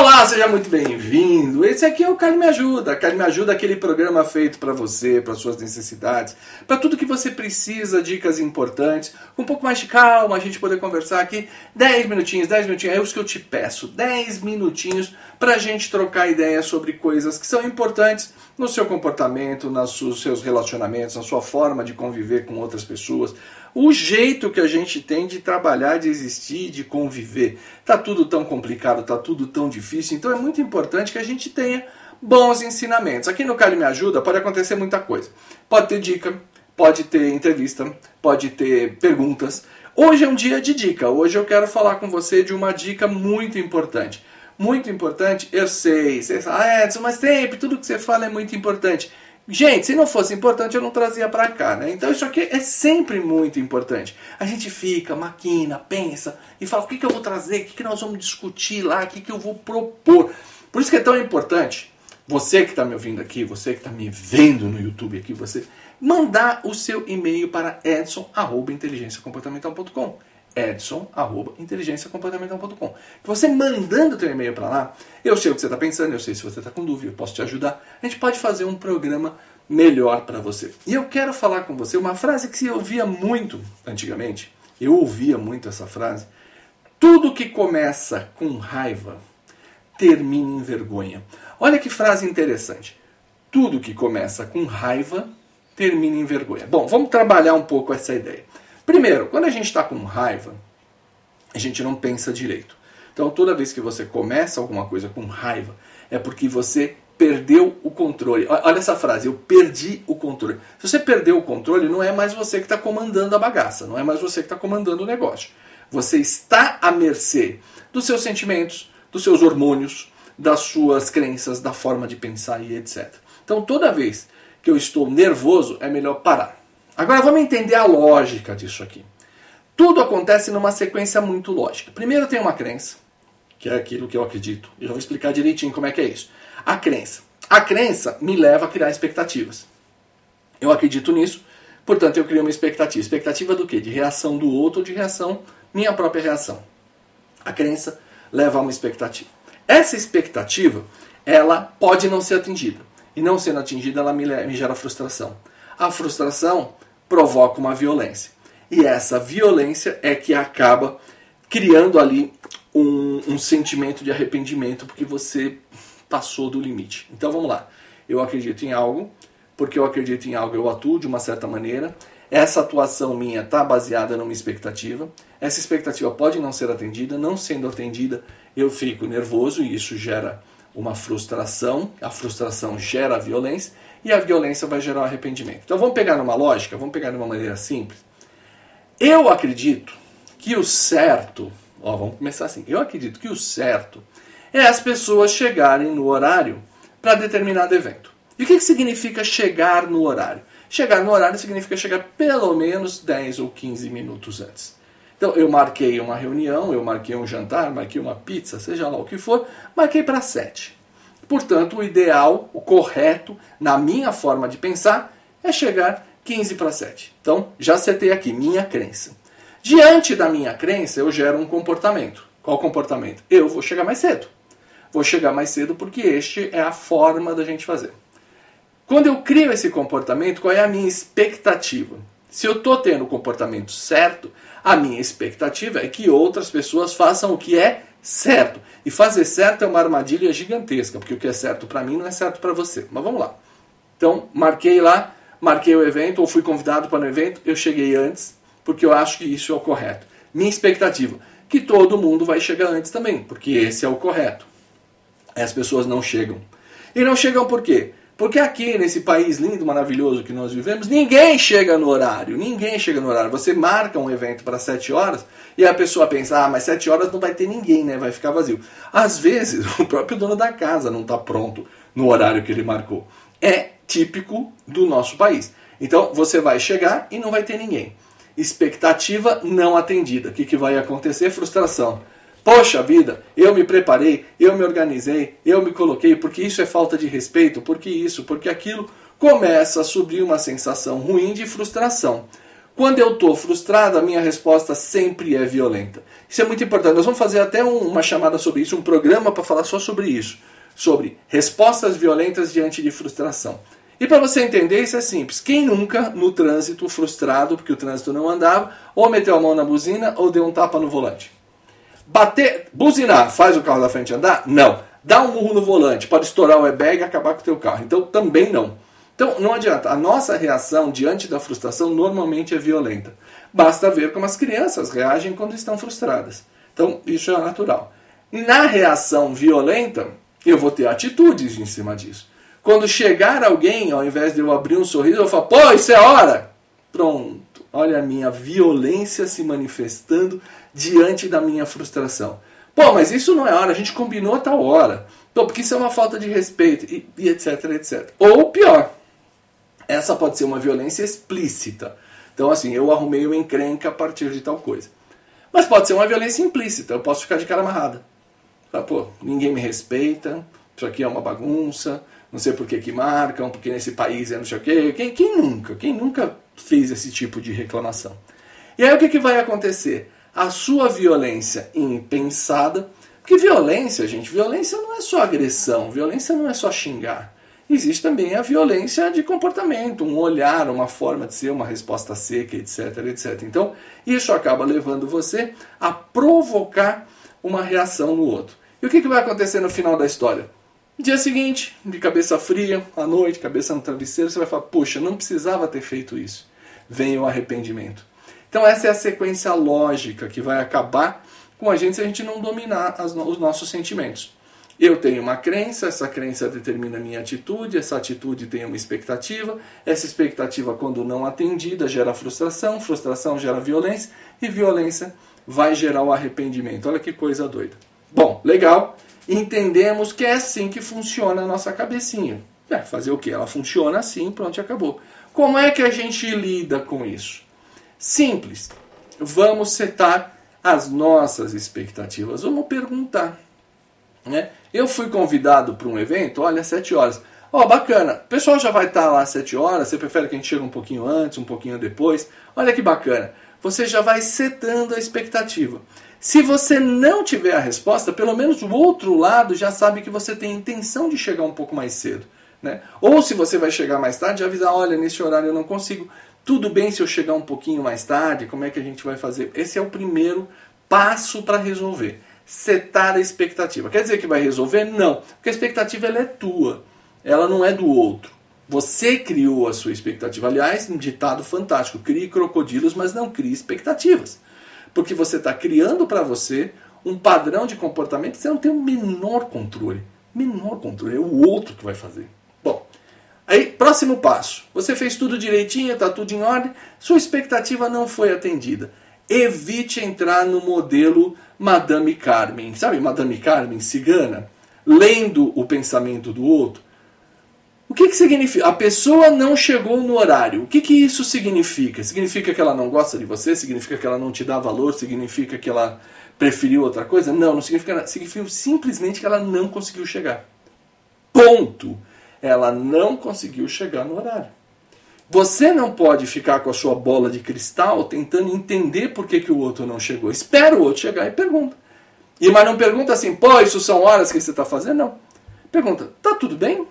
Olá, seja muito bem-vindo. Esse aqui é o Carly Me Ajuda. Carly Me Ajuda aquele programa feito para você, para suas necessidades, para tudo que você precisa, dicas importantes. Um pouco mais de calma, a gente poder conversar aqui 10 minutinhos, 10 minutinhos. É isso que eu te peço, 10 minutinhos para a gente trocar ideias sobre coisas que são importantes no seu comportamento, nos seus relacionamentos, na sua forma de conviver com outras pessoas, o jeito que a gente tem de trabalhar, de existir, de conviver. Tá tudo tão complicado, tá tudo tão difícil, então é muito importante que a gente tenha bons ensinamentos. Aqui no Cali Me Ajuda pode acontecer muita coisa. Pode ter dica, pode ter entrevista, pode ter perguntas. Hoje é um dia de dica. Hoje eu quero falar com você de uma dica muito importante. Muito importante, eu sei. Você fala, ah, Edson, mas sempre tudo que você fala é muito importante. Gente, se não fosse importante, eu não trazia para cá, né? Então isso aqui é sempre muito importante. A gente fica, maquina, pensa e fala: o que, que eu vou trazer, o que, que nós vamos discutir lá, o que, que eu vou propor. Por isso que é tão importante, você que está me ouvindo aqui, você que está me vendo no YouTube aqui, você mandar o seu e-mail para edson.inteligenciacomportamental.com edson.inteligenciacomportamental.com. Você mandando o teu e-mail para lá, eu sei o que você está pensando, eu sei se você está com dúvida, eu posso te ajudar. A gente pode fazer um programa melhor para você. E eu quero falar com você uma frase que se ouvia muito antigamente. Eu ouvia muito essa frase. Tudo que começa com raiva termina em vergonha. Olha que frase interessante. Tudo que começa com raiva termina em vergonha. Bom, vamos trabalhar um pouco essa ideia. Primeiro, quando a gente está com raiva, a gente não pensa direito. Então, toda vez que você começa alguma coisa com raiva, é porque você perdeu o controle. Olha essa frase, eu perdi o controle. Se você perdeu o controle, não é mais você que está comandando a bagaça, não é mais você que está comandando o negócio. Você está à mercê dos seus sentimentos, dos seus hormônios, das suas crenças, da forma de pensar e etc. Então, toda vez que eu estou nervoso, é melhor parar. Agora vamos entender a lógica disso aqui. Tudo acontece numa sequência muito lógica. Primeiro tem uma crença, que é aquilo que eu acredito. E eu vou explicar direitinho como é que é isso. A crença. A crença me leva a criar expectativas. Eu acredito nisso, portanto eu crio uma expectativa. Expectativa do quê? De reação do outro ou de reação, minha própria reação. A crença leva a uma expectativa. Essa expectativa, ela pode não ser atingida. E não sendo atingida, ela me, me gera frustração. A frustração provoca uma violência. E essa violência é que acaba criando ali um, um sentimento de arrependimento porque você passou do limite. Então vamos lá. Eu acredito em algo, porque eu acredito em algo, eu atuo de uma certa maneira. Essa atuação minha está baseada numa expectativa. Essa expectativa pode não ser atendida, não sendo atendida, eu fico nervoso e isso gera uma frustração. A frustração gera violência e a violência vai gerar um arrependimento. Então vamos pegar numa lógica, vamos pegar de uma maneira simples. Eu acredito que o certo, ó, vamos começar assim. Eu acredito que o certo é as pessoas chegarem no horário para determinado evento. E o que, que significa chegar no horário? Chegar no horário significa chegar pelo menos 10 ou 15 minutos antes. Então eu marquei uma reunião, eu marquei um jantar, marquei uma pizza, seja lá o que for, marquei para 7. Portanto, o ideal, o correto, na minha forma de pensar, é chegar 15 para 7. Então, já setei aqui minha crença. Diante da minha crença, eu gero um comportamento. Qual comportamento? Eu vou chegar mais cedo. Vou chegar mais cedo porque este é a forma da gente fazer. Quando eu crio esse comportamento, qual é a minha expectativa? Se eu estou tendo o comportamento certo, a minha expectativa é que outras pessoas façam o que é certo. E fazer certo é uma armadilha gigantesca, porque o que é certo para mim não é certo para você. Mas vamos lá. Então, marquei lá, marquei o evento, ou fui convidado para o evento, eu cheguei antes, porque eu acho que isso é o correto. Minha expectativa, que todo mundo vai chegar antes também, porque esse é o correto. As pessoas não chegam. E não chegam por quê? Porque aqui, nesse país lindo, maravilhoso que nós vivemos, ninguém chega no horário. Ninguém chega no horário. Você marca um evento para 7 horas e a pessoa pensa, ah, mas 7 horas não vai ter ninguém, né? Vai ficar vazio. Às vezes, o próprio dono da casa não está pronto no horário que ele marcou. É típico do nosso país. Então, você vai chegar e não vai ter ninguém. Expectativa não atendida. O que, que vai acontecer? Frustração. Poxa vida, eu me preparei, eu me organizei, eu me coloquei, porque isso é falta de respeito, porque isso, porque aquilo, começa a subir uma sensação ruim de frustração. Quando eu estou frustrado, a minha resposta sempre é violenta. Isso é muito importante. Nós vamos fazer até um, uma chamada sobre isso, um programa para falar só sobre isso. Sobre respostas violentas diante de frustração. E para você entender, isso é simples. Quem nunca, no trânsito, frustrado porque o trânsito não andava, ou meteu a mão na buzina ou deu um tapa no volante? Bater, buzinar, faz o carro da frente andar? Não. Dá um murro no volante, pode estourar o airbag e acabar com o teu carro. Então também não. Então não adianta. A nossa reação diante da frustração normalmente é violenta. Basta ver como as crianças reagem quando estão frustradas. Então isso é natural. Na reação violenta, eu vou ter atitudes em cima disso. Quando chegar alguém, ao invés de eu abrir um sorriso, eu falo, pô, isso é hora! Pronto. Olha a minha violência se manifestando diante da minha frustração. Pô, mas isso não é hora, a gente combinou a tal hora. Pô, porque isso é uma falta de respeito, e, e etc, etc. Ou pior, essa pode ser uma violência explícita. Então, assim, eu arrumei uma encrenca a partir de tal coisa. Mas pode ser uma violência implícita, eu posso ficar de cara amarrada. Pô, ninguém me respeita, isso aqui é uma bagunça, não sei por que, que marcam, porque nesse país é não sei o quê. Quem, quem nunca? Quem nunca fez esse tipo de reclamação? E aí o que, que vai acontecer? A sua violência impensada, porque violência, gente, violência não é só agressão, violência não é só xingar. Existe também a violência de comportamento, um olhar, uma forma de ser, uma resposta seca, etc, etc. Então, isso acaba levando você a provocar uma reação no outro. E o que, que vai acontecer no final da história? Dia seguinte, de cabeça fria, à noite, cabeça no travesseiro, você vai falar: Poxa, não precisava ter feito isso. Vem o arrependimento. Então, essa é a sequência lógica que vai acabar com a gente se a gente não dominar os nossos sentimentos. Eu tenho uma crença, essa crença determina a minha atitude, essa atitude tem uma expectativa, essa expectativa, quando não atendida, gera frustração, frustração gera violência, e violência vai gerar o arrependimento. Olha que coisa doida. Bom, legal entendemos que é assim que funciona a nossa cabecinha. É, fazer o que? Ela funciona assim, pronto, acabou. Como é que a gente lida com isso? Simples. Vamos setar as nossas expectativas. Vamos perguntar. Né? Eu fui convidado para um evento, olha, sete horas. Ó, oh, bacana. O pessoal já vai estar lá às 7 horas. Você prefere que a gente chegue um pouquinho antes, um pouquinho depois? Olha que bacana. Você já vai setando a expectativa. Se você não tiver a resposta, pelo menos o outro lado já sabe que você tem intenção de chegar um pouco mais cedo. Né? Ou se você vai chegar mais tarde, avisar, olha, nesse horário eu não consigo. Tudo bem se eu chegar um pouquinho mais tarde, como é que a gente vai fazer? Esse é o primeiro passo para resolver. Setar a expectativa. Quer dizer que vai resolver? Não. Porque a expectativa ela é tua. Ela não é do outro. Você criou a sua expectativa. Aliás, um ditado fantástico: crie crocodilos, mas não crie expectativas. Porque você está criando para você um padrão de comportamento que você não tem o menor controle. Menor controle, é o outro que vai fazer. Aí, próximo passo. Você fez tudo direitinho, está tudo em ordem, sua expectativa não foi atendida. Evite entrar no modelo Madame Carmen. Sabe Madame Carmen, cigana? Lendo o pensamento do outro o que, que significa? A pessoa não chegou no horário. O que, que isso significa? Significa que ela não gosta de você? Significa que ela não te dá valor? Significa que ela preferiu outra coisa? Não, não significa nada. Significa simplesmente que ela não conseguiu chegar. Ponto. Ela não conseguiu chegar no horário. Você não pode ficar com a sua bola de cristal tentando entender por que, que o outro não chegou. Espera o outro chegar e pergunta. E mas não pergunta assim, pô, isso são horas que você está fazendo? Não. Pergunta, tá tudo bem?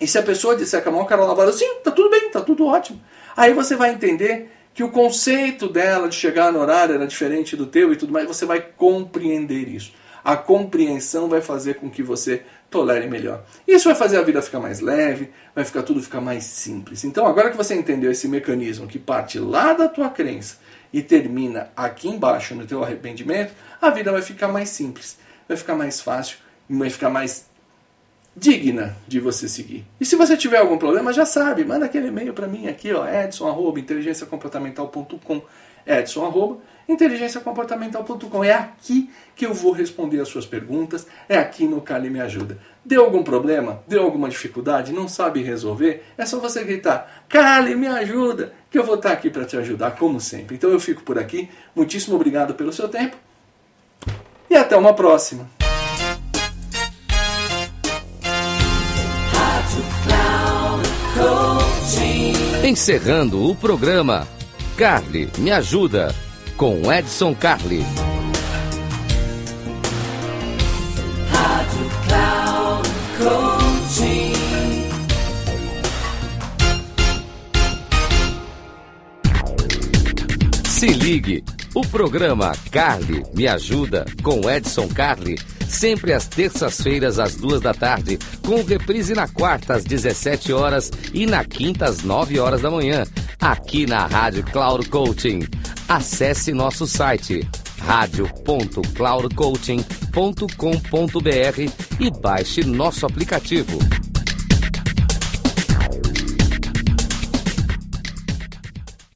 E se a pessoa disser com a mão cara lavada, sim, tá tudo bem, tá tudo ótimo. Aí você vai entender que o conceito dela de chegar no horário era diferente do teu e tudo mais, você vai compreender isso. A compreensão vai fazer com que você tolere melhor. Isso vai fazer a vida ficar mais leve, vai ficar tudo ficar mais simples. Então, agora que você entendeu esse mecanismo que parte lá da tua crença e termina aqui embaixo no teu arrependimento, a vida vai ficar mais simples, vai ficar mais fácil, vai ficar mais digna de você seguir. E se você tiver algum problema, já sabe, manda aquele e-mail para mim aqui, ó, edson@inteligenciacomportamental.com, edson@inteligenciacomportamental.com. É aqui que eu vou responder as suas perguntas, é aqui no Cali me ajuda. Deu algum problema? Deu alguma dificuldade? Não sabe resolver? É só você gritar: Cali, me ajuda, que eu vou estar aqui para te ajudar, como sempre. Então eu fico por aqui. Muitíssimo obrigado pelo seu tempo e até uma próxima. Encerrando o programa, Carly Me Ajuda, com Edson Carli. Se ligue, o programa Carly Me Ajuda com Edson Carli, sempre às terças-feiras às duas da tarde, com reprise na quarta às 17 horas e na quinta às 9 horas da manhã, aqui na Rádio Cloud Coaching. Acesse nosso site radio.cloudcoaching.com.br e baixe nosso aplicativo.